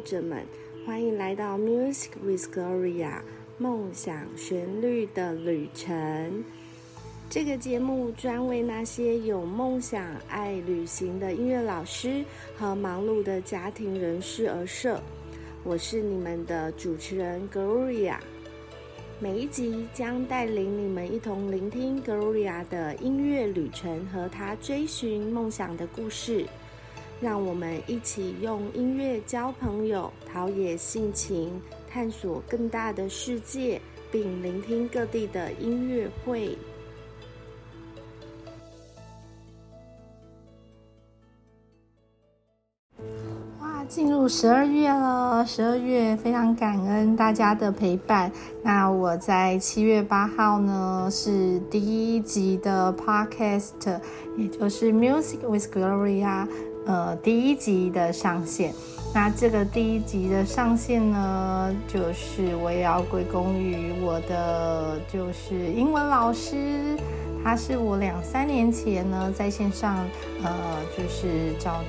者们，欢迎来到 Music with Gloria 梦想旋律的旅程。这个节目专为那些有梦想、爱旅行的音乐老师和忙碌的家庭人士而设。我是你们的主持人 Gloria。每一集将带领你们一同聆听 Gloria 的音乐旅程和她追寻梦想的故事。让我们一起用音乐交朋友，陶冶性情，探索更大的世界，并聆听各地的音乐会。哇，进入十二月了！十二月非常感恩大家的陪伴。那我在七月八号呢，是第一集的 Podcast，也就是 Music with Gloria。呃，第一集的上线，那这个第一集的上线呢，就是我也要归功于我的就是英文老师，他是我两三年前呢在线上呃就是找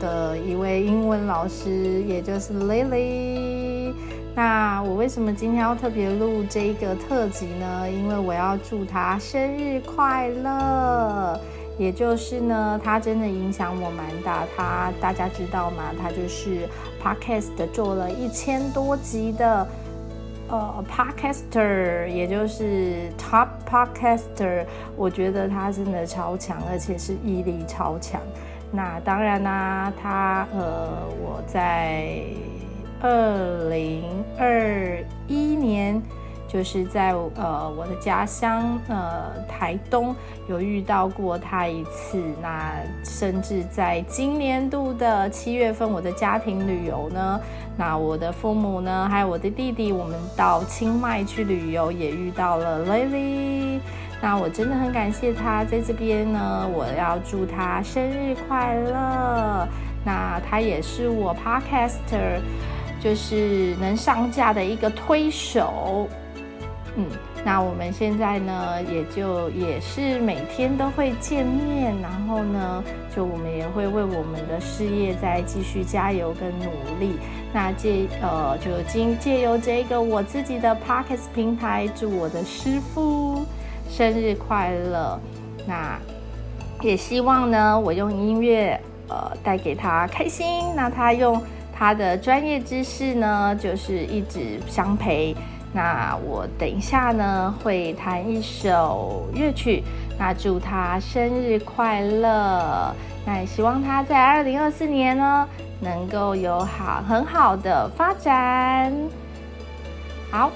的一位英文老师，也就是 Lily。那我为什么今天要特别录这一个特辑呢？因为我要祝他生日快乐。也就是呢，他真的影响我蛮大。他大家知道吗？他就是 Podcast 做了一千多集的呃 Podcaster，也就是 Top Podcaster。我觉得他真的超强，而且是毅力超强。那当然啦、他呃，我在二零二一年。就是在呃我的家乡呃台东有遇到过他一次，那甚至在今年度的七月份我的家庭旅游呢，那我的父母呢还有我的弟弟，我们到清迈去旅游也遇到了 Lily，那我真的很感谢他在这边呢，我要祝他生日快乐，那他也是我 Podcaster 就是能上架的一个推手。嗯，那我们现在呢，也就也是每天都会见面，然后呢，就我们也会为我们的事业再继续加油跟努力。那借呃，就经借由这个我自己的 Podcast 平台，祝我的师傅生日快乐。那也希望呢，我用音乐呃带给他开心，那他用他的专业知识呢，就是一直相陪。那我等一下呢，会弹一首乐曲，那祝他生日快乐。那也希望他在二零二四年呢，能够有好很好的发展。好，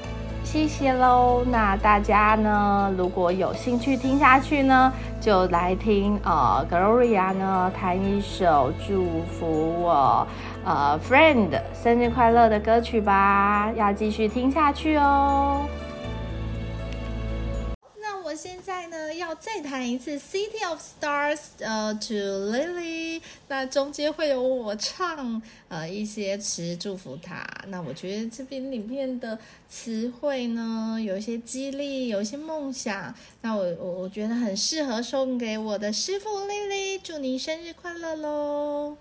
谢谢喽。那大家呢，如果有兴趣听下去呢，就来听呃，Gloria 呢弹一首祝福我。呃，friend，生日快乐的歌曲吧，要继续听下去哦。要再弹一次《City of Stars》呃，To Lily。那中间会有我唱呃一些词祝福他。那我觉得这边里面的词汇呢，有一些激励，有一些梦想。那我我我觉得很适合送给我的师傅 Lily，祝你生日快乐喽！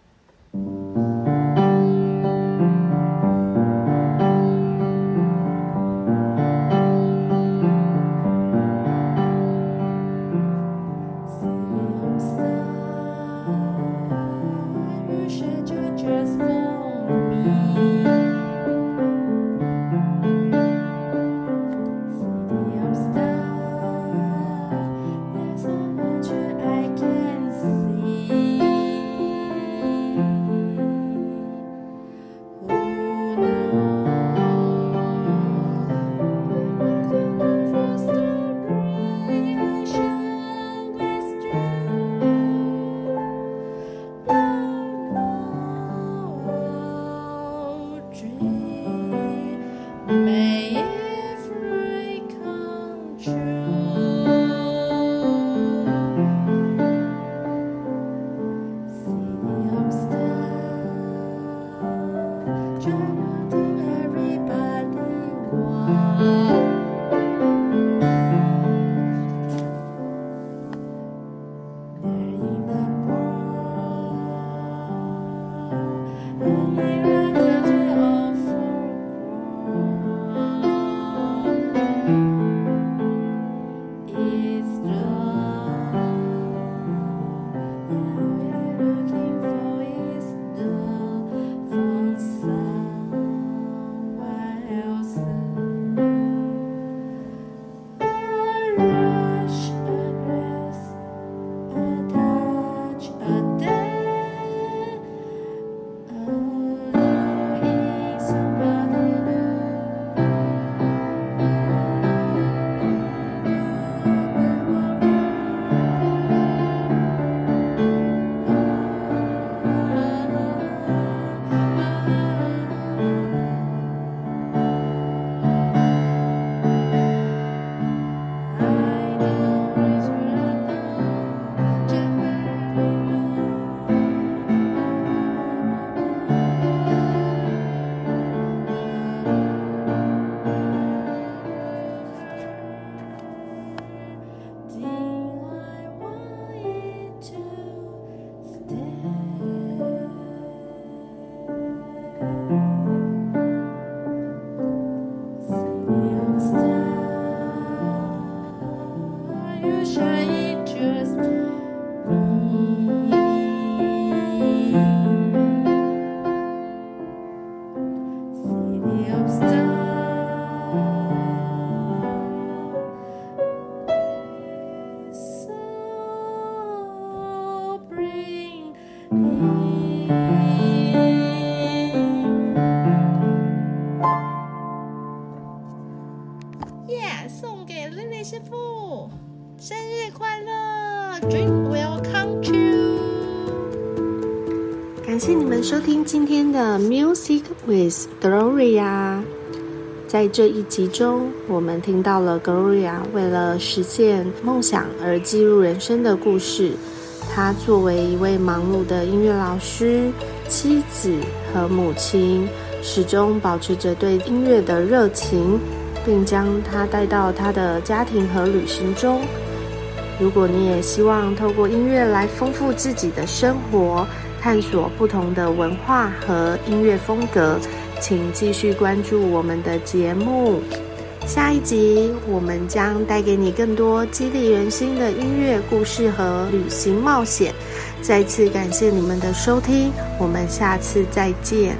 耶！送给丽丽师傅，生日快乐！Dream will come true。感谢你们收听今天的 Music with Gloria。在这一集中，我们听到了 Gloria 为了实现梦想而记录人生的故事。他作为一位忙碌的音乐老师、妻子和母亲，始终保持着对音乐的热情。并将它带到他的家庭和旅行中。如果你也希望透过音乐来丰富自己的生活，探索不同的文化和音乐风格，请继续关注我们的节目。下一集我们将带给你更多激励人心的音乐故事和旅行冒险。再次感谢你们的收听，我们下次再见。